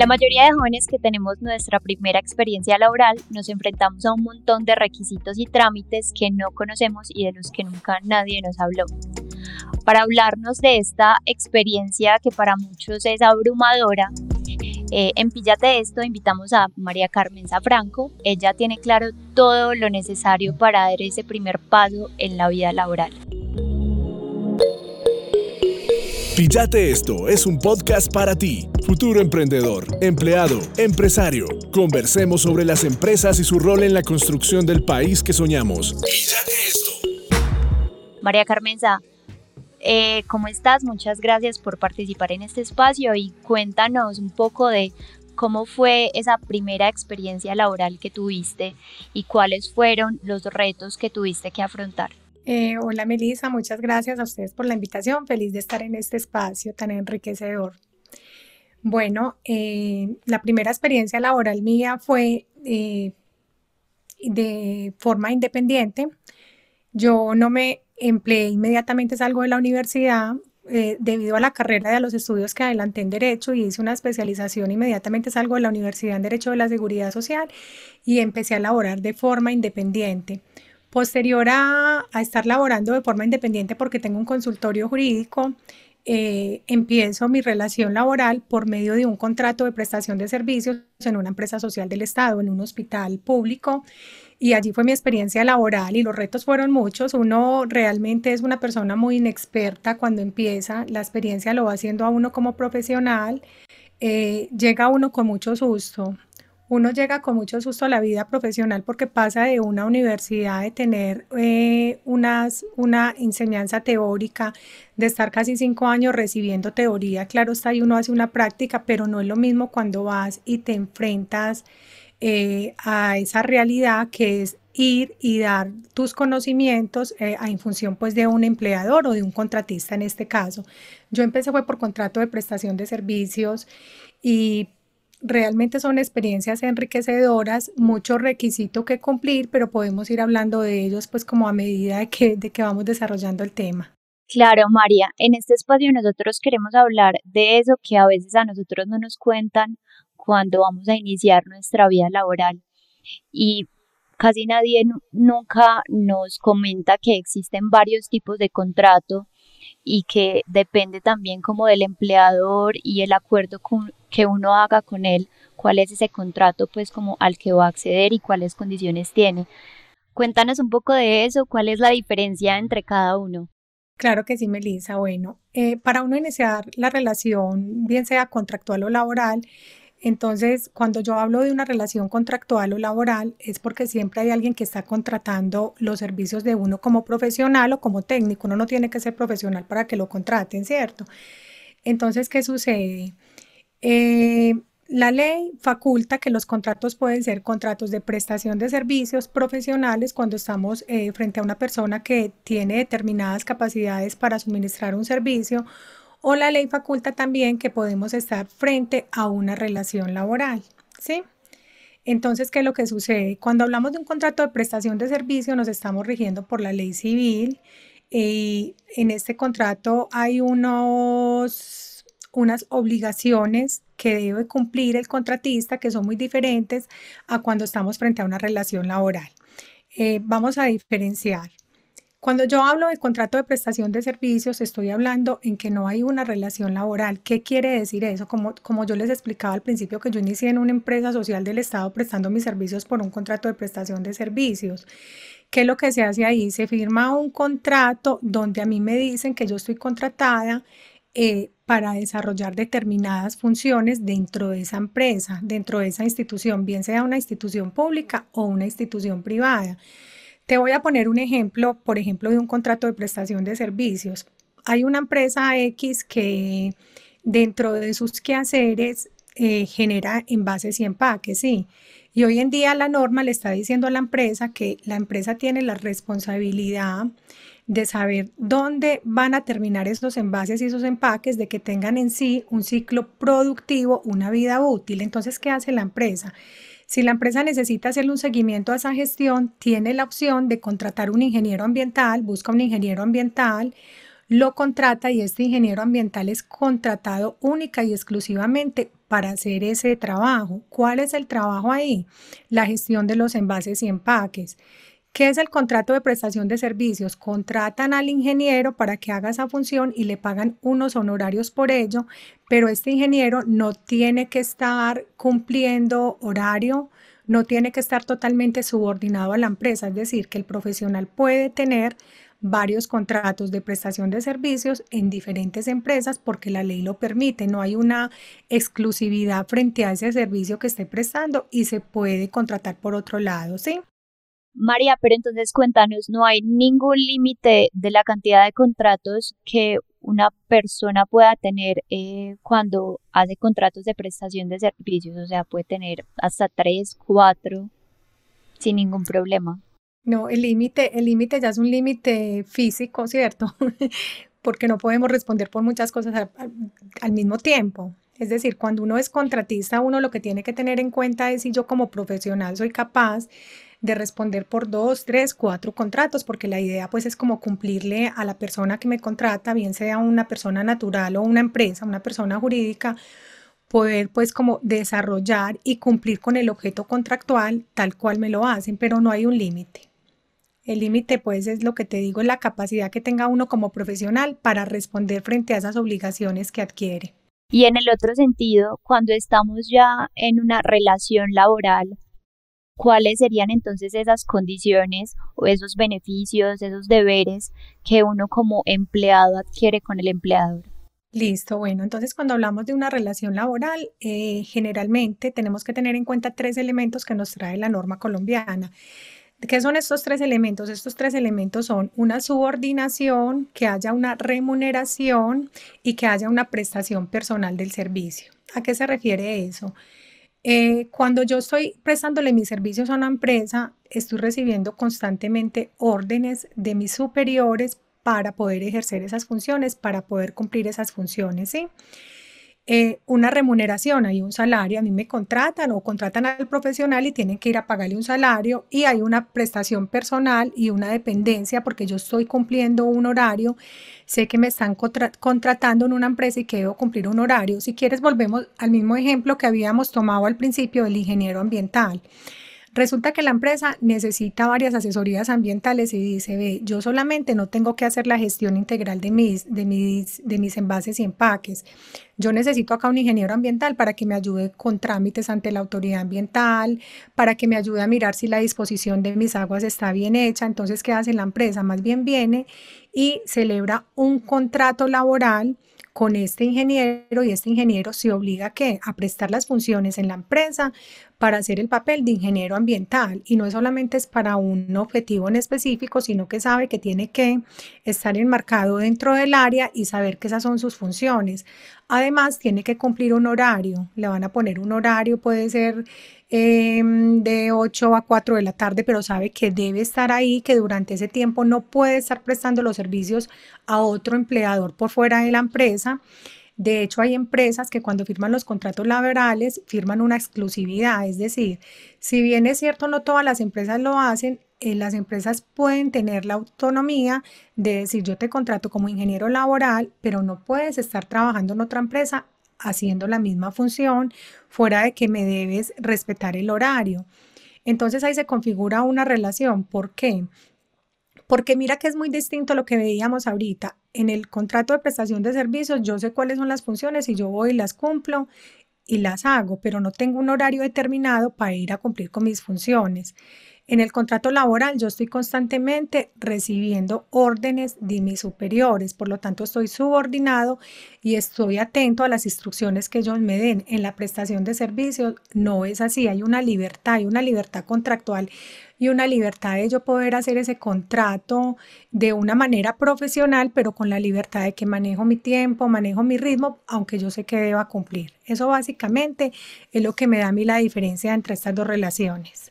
La mayoría de jóvenes que tenemos nuestra primera experiencia laboral nos enfrentamos a un montón de requisitos y trámites que no conocemos y de los que nunca nadie nos habló. Para hablarnos de esta experiencia que para muchos es abrumadora, eh, en Píllate Esto invitamos a María Carmen Zafranco. Ella tiene claro todo lo necesario para dar ese primer paso en la vida laboral. Píllate Esto es un podcast para ti, futuro emprendedor, empleado, empresario. Conversemos sobre las empresas y su rol en la construcción del país que soñamos. Píllate Esto. María Carmen eh, ¿cómo estás? Muchas gracias por participar en este espacio y cuéntanos un poco de cómo fue esa primera experiencia laboral que tuviste y cuáles fueron los retos que tuviste que afrontar. Eh, hola Melissa, muchas gracias a ustedes por la invitación. Feliz de estar en este espacio tan enriquecedor. Bueno, eh, la primera experiencia laboral mía fue de forma independiente. Yo no me empleé inmediatamente salgo de la universidad eh, debido a la carrera de los estudios que adelanté en Derecho y hice una especialización, inmediatamente salgo de la Universidad en Derecho de la Seguridad Social y empecé a laborar de forma independiente. Posterior a, estar laborando de forma independiente porque tengo un consultorio jurídico, eh, empiezo mi relación laboral por medio de un contrato de prestación de servicios en una empresa social del Estado, en un hospital público. Y allí fue mi experiencia laboral y los retos fueron muchos. Uno realmente es una persona muy inexperta cuando empieza, la experiencia lo va haciendo a uno como profesional. Eh, llega uno con mucho susto, uno llega con mucho susto a la vida profesional porque pasa de una universidad de tener eh, unas, una enseñanza teórica, de estar casi cinco años recibiendo teoría, claro está, y uno hace una práctica, pero no es lo mismo cuando vas y te enfrentas eh, a esa realidad que es ir y dar tus conocimientos eh, en función pues de un empleador o de un contratista en este caso. Yo empecé fue por contrato de prestación de servicios y realmente son experiencias enriquecedoras, mucho requisito que cumplir, pero podemos ir hablando de ellos pues como a medida de que, de que vamos desarrollando el tema. Claro, María, en este espacio nosotros queremos hablar de eso que a veces a nosotros no nos cuentan cuando vamos a iniciar nuestra vida laboral. Y casi nadie nunca nos comenta que existen varios tipos de contrato y que depende también como del empleador y el acuerdo que uno haga con él, cuál es ese contrato pues como al que va a acceder y cuáles condiciones tiene. Cuéntanos un poco de eso, cuál es la diferencia entre cada uno. Claro que sí, Melissa. Bueno, eh, para uno iniciar la relación, bien sea contractual o laboral, entonces, cuando yo hablo de una relación contractual o laboral, es porque siempre hay alguien que está contratando los servicios de uno como profesional o como técnico. Uno no tiene que ser profesional para que lo contraten, ¿cierto? Entonces, ¿qué sucede? Eh, la ley faculta que los contratos pueden ser contratos de prestación de servicios profesionales cuando estamos eh, frente a una persona que tiene determinadas capacidades para suministrar un servicio o la ley faculta también que podemos estar frente a una relación laboral, ¿sí? Entonces, ¿qué es lo que sucede? Cuando hablamos de un contrato de prestación de servicio, nos estamos rigiendo por la ley civil y en este contrato hay unos, unas obligaciones que debe cumplir el contratista que son muy diferentes a cuando estamos frente a una relación laboral. Eh, vamos a diferenciar. Cuando yo hablo de contrato de prestación de servicios, estoy hablando en que no hay una relación laboral. ¿Qué quiere decir eso? Como, como yo les explicaba al principio que yo inicié en una empresa social del Estado prestando mis servicios por un contrato de prestación de servicios. ¿Qué es lo que se hace ahí? Se firma un contrato donde a mí me dicen que yo estoy contratada eh, para desarrollar determinadas funciones dentro de esa empresa, dentro de esa institución, bien sea una institución pública o una institución privada. Te voy a poner un ejemplo, por ejemplo, de un contrato de prestación de servicios. Hay una empresa X que dentro de sus quehaceres eh, genera envases y empaques, sí. Y hoy en día la norma le está diciendo a la empresa que la empresa tiene la responsabilidad de saber dónde van a terminar esos envases y esos empaques, de que tengan en sí un ciclo productivo, una vida útil. Entonces, ¿qué hace la empresa? Si la empresa necesita hacerle un seguimiento a esa gestión, tiene la opción de contratar un ingeniero ambiental, busca un ingeniero ambiental, lo contrata y este ingeniero ambiental es contratado única y exclusivamente para hacer ese trabajo. ¿Cuál es el trabajo ahí? La gestión de los envases y empaques. ¿Qué es el contrato de prestación de servicios? Contratan al ingeniero para que haga esa función y le pagan unos honorarios por ello, pero este ingeniero no tiene que estar cumpliendo horario, no tiene que estar totalmente subordinado a la empresa, es decir, que el profesional puede tener varios contratos de prestación de servicios en diferentes empresas porque la ley lo permite, no hay una exclusividad frente a ese servicio que esté prestando y se puede contratar por otro lado, ¿sí? María, pero entonces cuéntanos, no hay ningún límite de la cantidad de contratos que una persona pueda tener eh, cuando hace contratos de prestación de servicios, o sea, puede tener hasta tres, cuatro, sin ningún problema. No, el límite, el límite ya es un límite físico, ¿cierto? Porque no podemos responder por muchas cosas al, mismo tiempo. Es decir, cuando uno es contratista, uno lo que tiene que tener en cuenta es si yo como profesional soy capaz de responder por dos, tres, cuatro contratos, porque la idea pues es como cumplirle a la persona que me contrata, bien sea una persona natural o una empresa, una persona jurídica, poder pues como desarrollar y cumplir con el objeto contractual tal cual me lo hacen, pero no hay un límite. El límite pues es lo que te digo, la capacidad que tenga uno como profesional para responder frente a esas obligaciones que adquiere. Y en el otro sentido, cuando estamos ya en una relación laboral, cuáles serían entonces esas condiciones o esos beneficios, esos deberes que uno como empleado adquiere con el empleador. Listo, bueno, entonces cuando hablamos de una relación laboral, eh, generalmente tenemos que tener en cuenta tres elementos que nos trae la norma colombiana. ¿Qué son estos tres elementos? Estos tres elementos son una subordinación, que haya una remuneración y que haya una prestación personal del servicio. ¿A qué se refiere eso? Eh, cuando yo estoy prestándole mis servicios a una empresa, estoy recibiendo constantemente órdenes de mis superiores para poder ejercer esas funciones, para poder cumplir esas funciones, ¿sí? Eh, una remuneración, hay un salario, a mí me contratan o contratan al profesional y tienen que ir a pagarle un salario y hay una prestación personal y una dependencia porque yo estoy cumpliendo un horario, sé que me están contratando en una empresa y que debo cumplir un horario. Si quieres, volvemos al mismo ejemplo que habíamos tomado al principio del ingeniero ambiental. Resulta que la empresa necesita varias asesorías ambientales y dice, ve, yo solamente no tengo que hacer la gestión integral de mis, de mis, de mis envases y empaques. Yo necesito acá un ingeniero ambiental para que me ayude con trámites ante la autoridad ambiental, para que me ayude a mirar si la disposición de mis aguas está bien hecha. Entonces, ¿qué hace la empresa? Más bien viene y celebra un contrato laboral con este ingeniero y este ingeniero se obliga a, ¿qué? a prestar las funciones en la empresa para hacer el papel de ingeniero ambiental y no solamente es para un objetivo en específico, sino que sabe que tiene que estar enmarcado dentro del área y saber que esas son sus funciones. Además, tiene que cumplir un horario, le van a poner un horario, puede ser em, de 8 a 4 de la tarde, pero sabe que debe estar ahí, que durante ese tiempo no puede estar prestando los servicios a otro empleador por fuera de la empresa. De hecho, hay empresas que cuando firman los contratos laborales firman una exclusividad, es decir, si bien es cierto no todas las empresas lo hacen, eh, las empresas pueden tener la autonomía de decir yo te contrato como ingeniero laboral, pero no puedes estar trabajando en otra empresa haciendo la misma función fuera de que me debes respetar el horario. Entonces ahí se configura una relación. ¿Por qué? Porque mira que es muy distinto a lo que veíamos ahorita. En el contrato de prestación de servicios yo sé cuáles son las funciones y yo voy y las cumplo y las hago, pero no tengo un horario determinado para ir a cumplir con mis funciones. En el contrato laboral yo estoy constantemente recibiendo órdenes de mis superiores, por lo tanto estoy subordinado y estoy atento a las instrucciones que ellos me den. En la prestación de servicios no es así, hay una libertad, hay una libertad contractual y una libertad de yo poder hacer ese contrato de una manera profesional, pero con la libertad de que manejo mi tiempo, manejo mi ritmo, aunque yo sé que deba cumplir. Eso básicamente es lo que me da a mí la diferencia entre estas dos relaciones.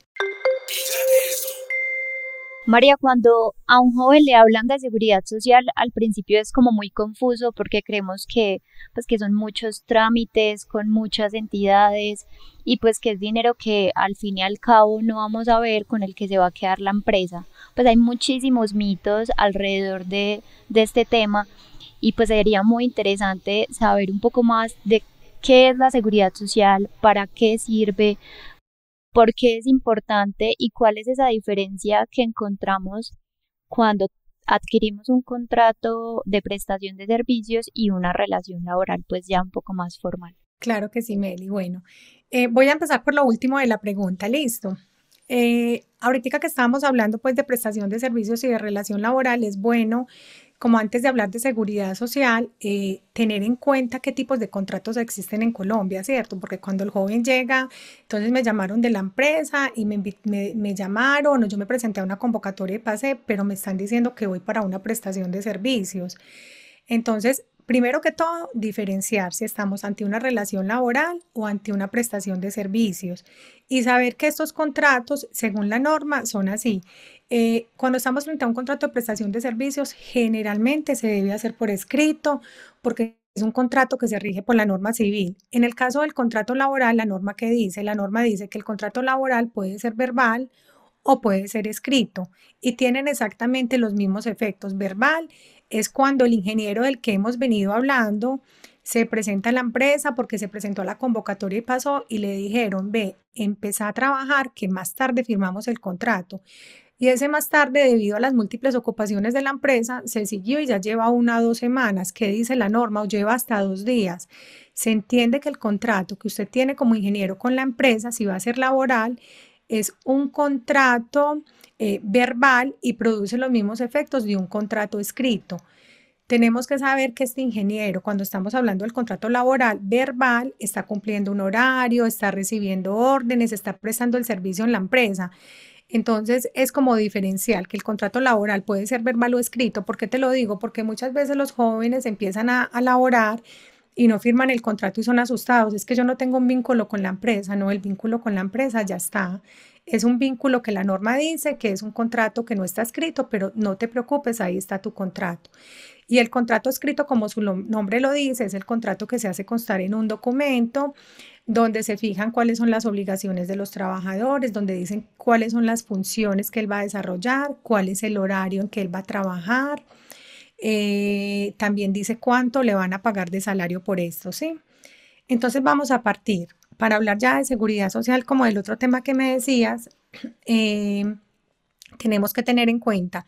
María, cuando a un joven le hablan de seguridad social, al principio es como muy confuso porque creemos que, pues, que son muchos trámites con muchas entidades y pues que es dinero que al fin y al cabo no vamos a ver con el que se va a quedar la empresa. Pues hay muchísimos mitos alrededor de, de este tema y pues sería muy interesante saber un poco más de qué es la seguridad social, para qué sirve, por qué es importante y cuál es esa diferencia que encontramos cuando adquirimos un contrato de prestación de servicios y una relación laboral pues ya un poco más formal. Claro que sí, Meli. Bueno, eh, voy a empezar por lo último de la pregunta. Listo. Eh, ahorita que estábamos hablando pues de prestación de servicios y de relación laboral, es bueno como antes de hablar de seguridad social, eh, tener en cuenta qué tipos de contratos existen en Colombia, ¿cierto? Porque cuando el joven llega, entonces me llamaron de la empresa y me, llamaron o yo me presenté a una convocatoria y pasé, pero me están diciendo que voy para una prestación de servicios. Entonces, Primero que todo, diferenciar si estamos ante una relación laboral o ante una prestación de servicios y saber que estos contratos, según la norma, son así. Eh, cuando estamos frente a un contrato de prestación de servicios, generalmente se debe hacer por escrito porque es un contrato que se rige por la norma civil. En el caso del contrato laboral, la norma que dice, la norma dice que el contrato laboral puede ser verbal o puede ser escrito y tienen exactamente los mismos efectos. Verbal es cuando el ingeniero del que hemos venido hablando se presenta a la empresa porque se presentó a la convocatoria y pasó y le dijeron, ve, empezá a trabajar que más tarde firmamos el contrato. Y ese más tarde, debido a las múltiples ocupaciones de la empresa, se siguió y ya lleva una o dos semanas. ¿Qué dice la norma? O lleva hasta dos días. Se entiende que el contrato que usted tiene como ingeniero con la empresa, si va a ser laboral, es un contrato eh, verbal y produce los mismos efectos de un contrato escrito. Tenemos que saber que este ingeniero, cuando estamos hablando del contrato laboral verbal, está cumpliendo un horario, está recibiendo órdenes, está prestando el servicio en la empresa. Entonces es como diferencial que el contrato laboral puede ser verbal o escrito. ¿Por qué te lo digo? Porque muchas veces los jóvenes empiezan a, a laborar y no firman el contrato y son asustados. Es que yo no tengo un vínculo con la empresa, no, el vínculo con la empresa ya está. Es un vínculo que la norma dice que es un contrato que no está escrito, pero no te preocupes, ahí está tu contrato. Y el contrato escrito, como su nombre lo dice, es el contrato que se hace constar en un documento donde se fijan cuáles son las obligaciones de los trabajadores, donde dicen cuáles son las funciones que él va a desarrollar, cuál es el horario en que él va a trabajar, eh, también dice cuánto le van a pagar de salario por esto, ¿sí? Entonces vamos a partir, para hablar ya de seguridad social, como el otro tema que me decías, eh, tenemos que tener en cuenta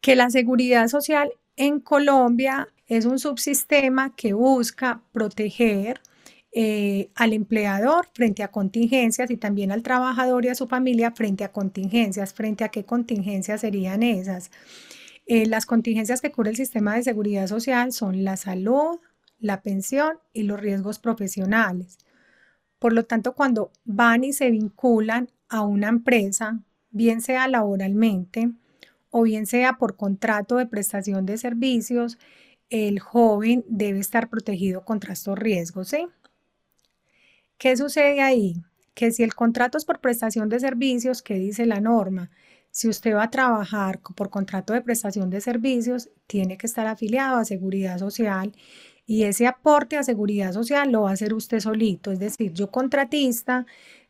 que la seguridad social en Colombia es un subsistema que busca proteger eh, al empleador frente a contingencias y también al trabajador y a su familia frente a contingencias. ¿Frente a qué contingencias serían esas? Eh, las contingencias que cubre el sistema de seguridad social son la salud, la pensión y los riesgos profesionales. Por lo tanto, cuando van y se vinculan a una empresa, bien sea laboralmente o bien sea por contrato de prestación de servicios, el joven debe estar protegido contra estos riesgos. ¿Qué sucede ahí? Que si el contrato es por prestación de servicios, ¿qué dice la norma? Si usted va a trabajar por contrato de prestación de servicios, tiene que estar afiliado a Seguridad Social y ese aporte a Seguridad Social lo va a hacer usted solito. Es decir, yo contratista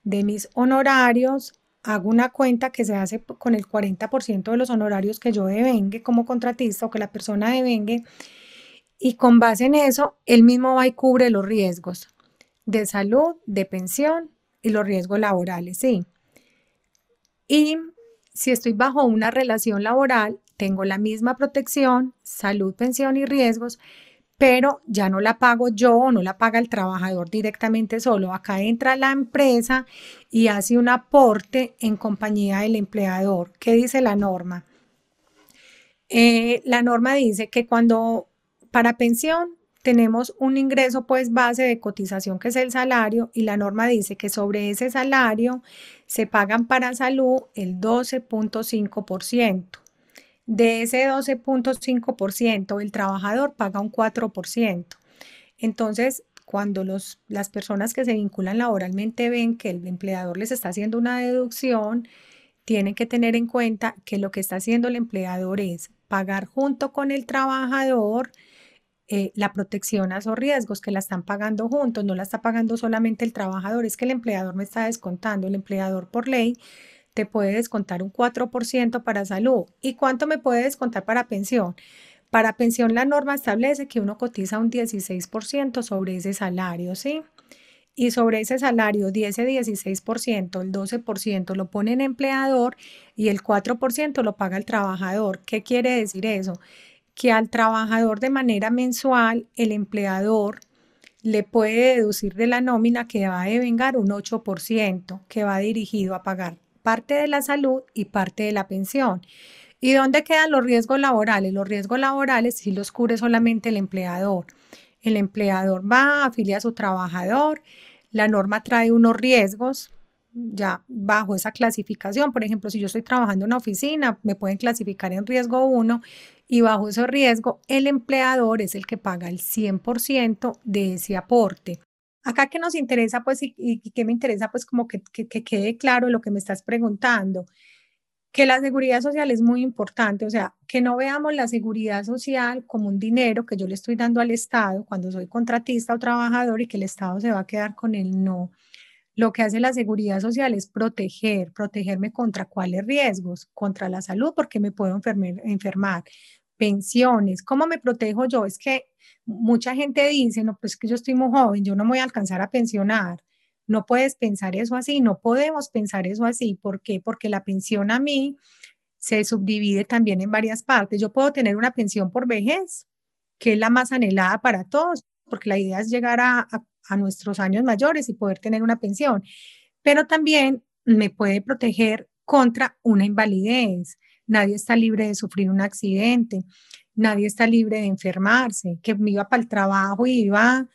de mis honorarios hago una cuenta que se hace con el 40% de los honorarios que yo devengue como contratista o que la persona devengue y con base en eso, él mismo va y cubre los riesgos de salud, de pensión y los riesgos laborales, sí. Y si estoy bajo una relación laboral, tengo la misma protección, salud, pensión y riesgos, pero ya no la pago yo no la paga el trabajador directamente solo. Acá entra la empresa y hace un aporte en compañía del empleador. ¿Qué dice la norma? Eh, la norma dice que cuando para pensión tenemos un ingreso pues base de cotización que es el salario y la norma dice que sobre ese salario se pagan para salud el 12.5%. De ese 12.5% el trabajador paga un 4%. Entonces, cuando los, las personas que se vinculan laboralmente ven que el empleador les está haciendo una deducción, tienen que tener en cuenta que lo que está haciendo el empleador es pagar junto con el trabajador eh, la protección a esos riesgos que la están pagando juntos, no la está pagando solamente el trabajador, es que el empleador me está descontando, el empleador por ley te puede descontar un 4% para salud. ¿Y cuánto me puede descontar para pensión? Para pensión la norma establece que uno cotiza un 16% sobre ese salario, ¿sí? Y sobre ese salario, 10 16%, el 12% lo pone el empleador y el 4% lo paga el trabajador. ¿Qué quiere decir eso? Que al trabajador de manera mensual, el empleador le puede deducir de la nómina que va a devengar un 8%, que va dirigido a pagar parte de la salud y parte de la pensión. ¿Y dónde quedan los riesgos laborales? Los riesgos laborales sí los cubre solamente el empleador. El empleador va, afilia a su trabajador, la norma trae unos riesgos ya bajo esa clasificación. Por ejemplo, si yo estoy trabajando en una oficina, me pueden clasificar en riesgo 1 y bajo ese riesgo el empleador es el que paga el 100% de ese aporte. Acá que nos interesa, pues, y, y que me interesa, pues, como que, que, que quede claro lo que me estás preguntando que la seguridad social es muy importante, o sea, que no veamos la seguridad social como un dinero que yo le estoy dando al Estado cuando soy contratista o trabajador y que el Estado se va a quedar con él, no. Lo que hace la seguridad social es proteger, protegerme contra cuáles riesgos, contra la salud, porque me puedo enfermar, pensiones, ¿cómo me protejo yo? Es que mucha gente dice, no, pues que yo estoy muy joven, yo no me voy a alcanzar a pensionar no puedes pensar eso así, no podemos pensar eso así. ¿Por qué? Porque la pensión a mí se subdivide también en varias partes. Yo puedo tener una pensión por vejez, que es la más anhelada para todos, porque la idea es llegar a, a, nuestros años mayores y poder tener una pensión, pero también me puede proteger contra una invalidez. Nadie está libre de sufrir un accidente, nadie está libre de enfermarse, que me iba para el trabajo y iba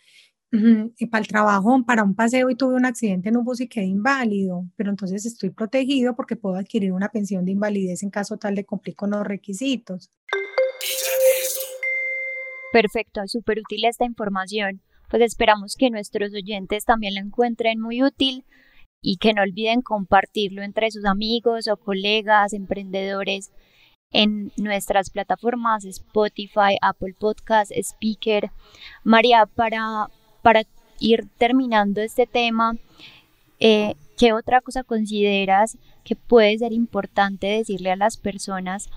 para el trabajo, para un paseo y tuve un accidente en un bus y quedé inválido, pero entonces estoy protegido porque puedo adquirir una pensión de invalidez en caso tal de cumplir con los requisitos. Perfecto, súper útil esta información. Pues esperamos que nuestros oyentes también la encuentren muy útil y que no olviden compartirlo entre sus amigos o colegas, emprendedores en nuestras plataformas Spotify, Apple Podcast, Speaker. María, para para ir terminando este tema, eh, ¿qué otra cosa consideras que puede ser importante decirle a las personas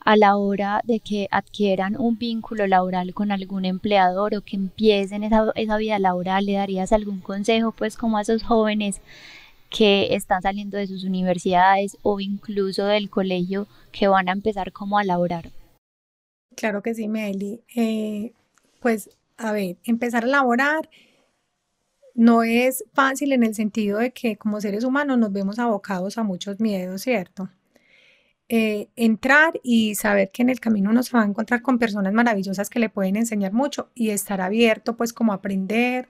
a la hora de que adquieran un vínculo laboral con algún empleador o que empiecen esa, esa vida laboral? ¿Le darías algún consejo pues como a esos jóvenes que están saliendo de sus universidades o incluso del colegio que van a empezar como a laborar? Claro que sí, Meli. Eh, pues a ver, empezar a laborar no es fácil en el sentido de que como seres humanos nos vemos abocados a muchos miedos, ¿cierto? Eh, entrar y saber que en el camino uno se va a encontrar con personas maravillosas que le pueden enseñar mucho y estar abierto pues como aprender.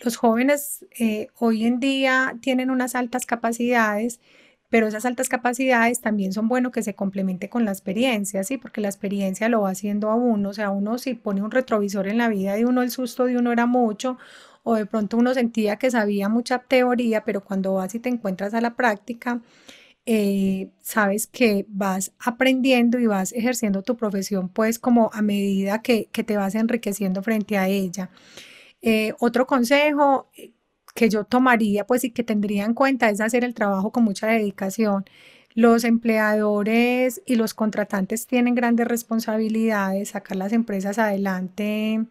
Los jóvenes eh, hoy en día tienen unas altas capacidades, pero esas altas capacidades también son bueno que se complemente con la experiencia, ¿sí? Porque la experiencia lo va haciendo a uno, o sea, uno si pone un retrovisor en la vida de uno, el susto de uno era mucho, o de pronto uno sentía que sabía mucha teoría, pero cuando vas y te encuentras a la práctica, eh, sabes que vas aprendiendo y vas ejerciendo tu profesión, pues como a medida que, te vas enriqueciendo frente a ella. Eh, otro consejo que yo tomaría, pues y que tendría en cuenta es hacer el trabajo con mucha dedicación. Los empleadores y los contratantes tienen grandes responsabilidades, sacar las empresas adelante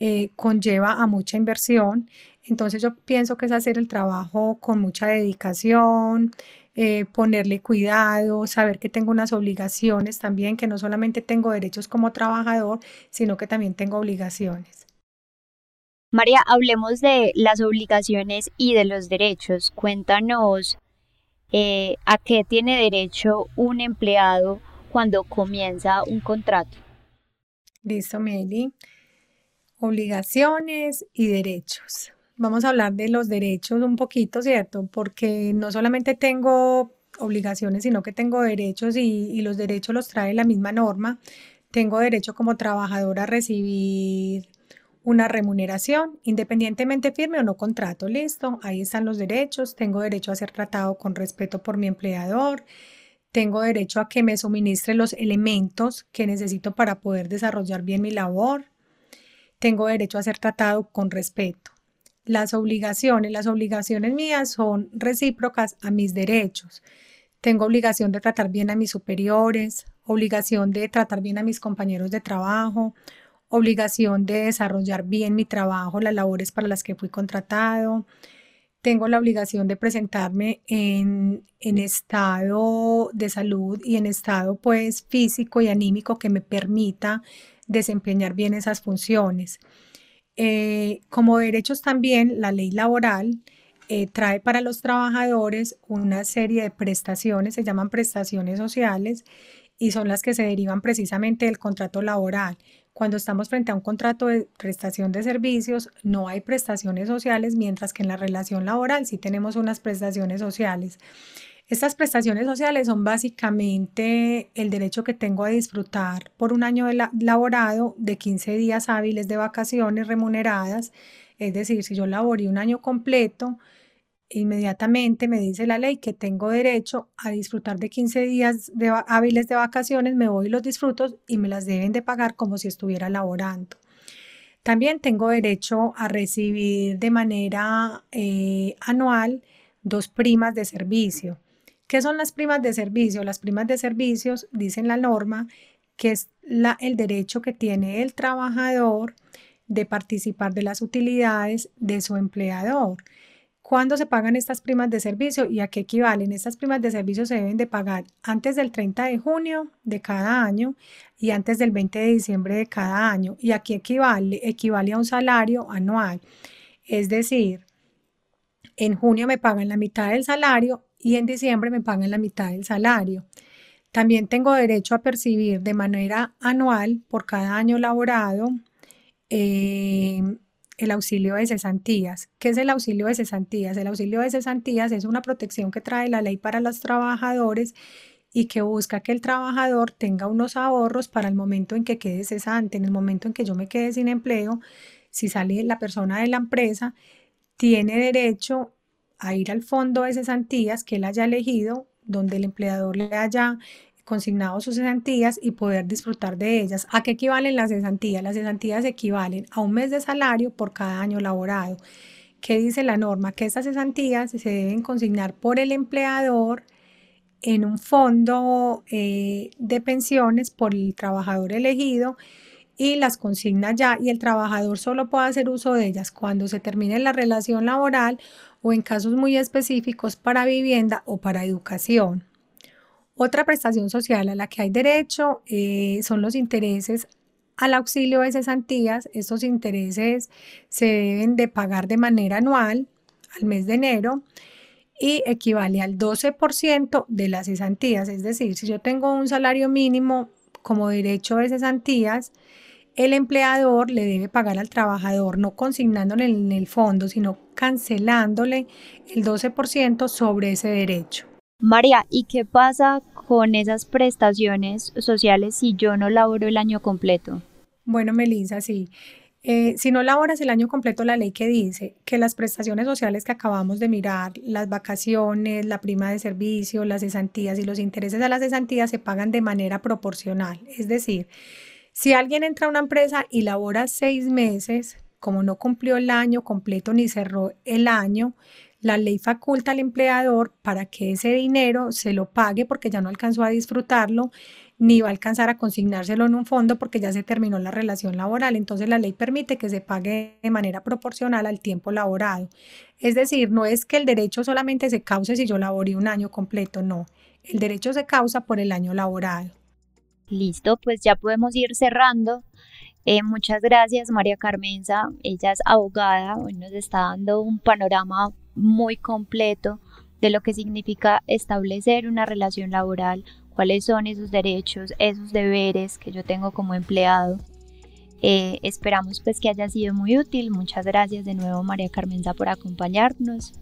eh, conlleva a mucha inversión. Entonces yo pienso que es hacer el trabajo con mucha dedicación, eh, ponerle cuidado, saber que tengo unas obligaciones también, que no solamente tengo derechos como trabajador, sino que también tengo obligaciones. María, hablemos de las obligaciones y de los derechos. Cuéntanos eh, a qué tiene derecho un empleado cuando comienza un contrato. Listo, Meli. Obligaciones y derechos. Vamos a hablar de los derechos un poquito, ¿cierto? Porque no solamente tengo obligaciones, sino que tengo derechos y, y los derechos los trae la misma norma. Tengo derecho como trabajador a recibir una remuneración, independientemente firme o no contrato. Listo, ahí están los derechos. Tengo derecho a ser tratado con respeto por mi empleador. Tengo derecho a que me suministre los elementos que necesito para poder desarrollar bien mi labor. Tengo derecho a ser tratado con respeto. Las obligaciones, las obligaciones mías son recíprocas a mis derechos. Tengo obligación de tratar bien a mis superiores, obligación de tratar bien a mis compañeros de trabajo, obligación de desarrollar bien mi trabajo, las labores para las que fui contratado. Tengo la obligación de presentarme en, estado de salud y en estado pues físico y anímico que me permita desempeñar bien esas funciones. Eh, como derechos también, la ley laboral eh, trae para los trabajadores una serie de prestaciones, se llaman prestaciones sociales, y son las que se derivan precisamente del contrato laboral. Cuando estamos frente a un contrato de prestación de servicios, no hay prestaciones sociales, mientras que en la relación laboral sí tenemos unas prestaciones sociales. Estas prestaciones sociales son básicamente el derecho que tengo a disfrutar por un año de laborado de 15 días hábiles de vacaciones remuneradas. Es decir, si yo laboré un año completo, inmediatamente me dice la ley que tengo derecho a disfrutar de 15 días hábiles de vacaciones, me voy y los disfruto y me las deben de pagar como si estuviera laborando. También tengo derecho a recibir de manera eh, anual dos primas de servicio. ¿Qué son las primas de servicio? Las primas de servicios, dicen la norma, que es la, el derecho que tiene el trabajador de participar de las utilidades de su empleador. ¿Cuándo se pagan estas primas de servicio y a qué equivalen? Estas primas de servicio se deben de pagar antes del 30 de junio de cada año y antes del 20 de diciembre de cada año. ¿Y aquí equivale? Equivale a un salario anual. Es decir, en junio me pagan la mitad del salario y en diciembre me pagan la mitad del salario. También tengo derecho a percibir de manera anual por cada año laborado eh, el auxilio de cesantías. ¿Qué es el auxilio de cesantías? El auxilio de cesantías es una protección que trae la ley para los trabajadores y que busca que el trabajador tenga unos ahorros para el momento en que quede cesante, en el momento en que yo me quede sin empleo, si sale la persona de la empresa, tiene derecho a ir al fondo de cesantías que él haya elegido, donde el empleador le haya consignado sus cesantías y poder disfrutar de ellas. ¿A qué equivalen las cesantías? Las cesantías equivalen a un mes de salario por cada año laborado. ¿Qué dice la norma? Que estas cesantías se deben consignar por el empleador en un fondo eh, de pensiones por el trabajador elegido y las consigna ya y el trabajador solo puede hacer uso de ellas cuando se termine la relación laboral o en casos muy específicos para vivienda o para educación. Otra prestación social a la que hay derecho eh, son los intereses al auxilio de cesantías. Estos intereses se deben de pagar de manera anual al mes de enero y equivale al 12% de las cesantías. Es decir, si yo tengo un salario mínimo como derecho de cesantías, el empleador le debe pagar al trabajador no consignándole en el fondo, sino cancelándole el 12% sobre ese derecho. María, ¿y qué pasa con esas prestaciones sociales si yo no laboro el año completo? Bueno, Melissa, sí. Eh, si no laboras el año completo, la ley que dice que las prestaciones sociales que acabamos de mirar, las vacaciones, la prima de servicio, las cesantías y los intereses a las cesantías se pagan de manera proporcional. Es decir, si alguien entra a una empresa y labora seis meses, como no cumplió el año completo ni cerró el año, la ley faculta al empleador para que ese dinero se lo pague porque ya no alcanzó a disfrutarlo, ni va a alcanzar a consignárselo en un fondo porque ya se terminó la relación laboral. Entonces la ley permite que se pague de manera proporcional al tiempo laborado. Es decir, no es que el derecho solamente se cause si yo laboré un año completo, no. El derecho se causa por el año laborado. Listo, pues ya podemos ir cerrando. Eh, muchas gracias María Carmenza, ella es abogada, hoy nos está dando un panorama muy completo de lo que significa establecer una relación laboral, cuáles son esos derechos, esos deberes que yo tengo como empleado. Eh, esperamos pues que haya sido muy útil. Muchas gracias de nuevo María Carmenza por acompañarnos.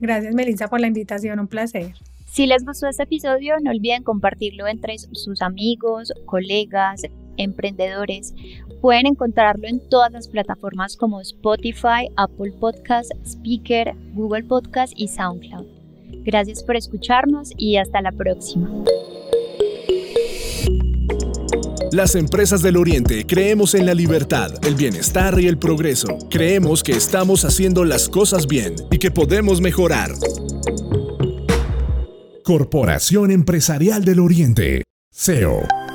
Gracias Melissa por la invitación, un placer. Si les gustó este episodio, no olviden compartirlo entre sus amigos, colegas, emprendedores. Pueden encontrarlo en todas las plataformas como Spotify, Apple Podcast, Speaker, Google Podcast y SoundCloud. Gracias por escucharnos y hasta la próxima. Las empresas del Oriente creemos en la libertad, el bienestar y el progreso. Creemos que estamos haciendo las cosas bien y que podemos mejorar. Corporación Empresarial del Oriente SEO.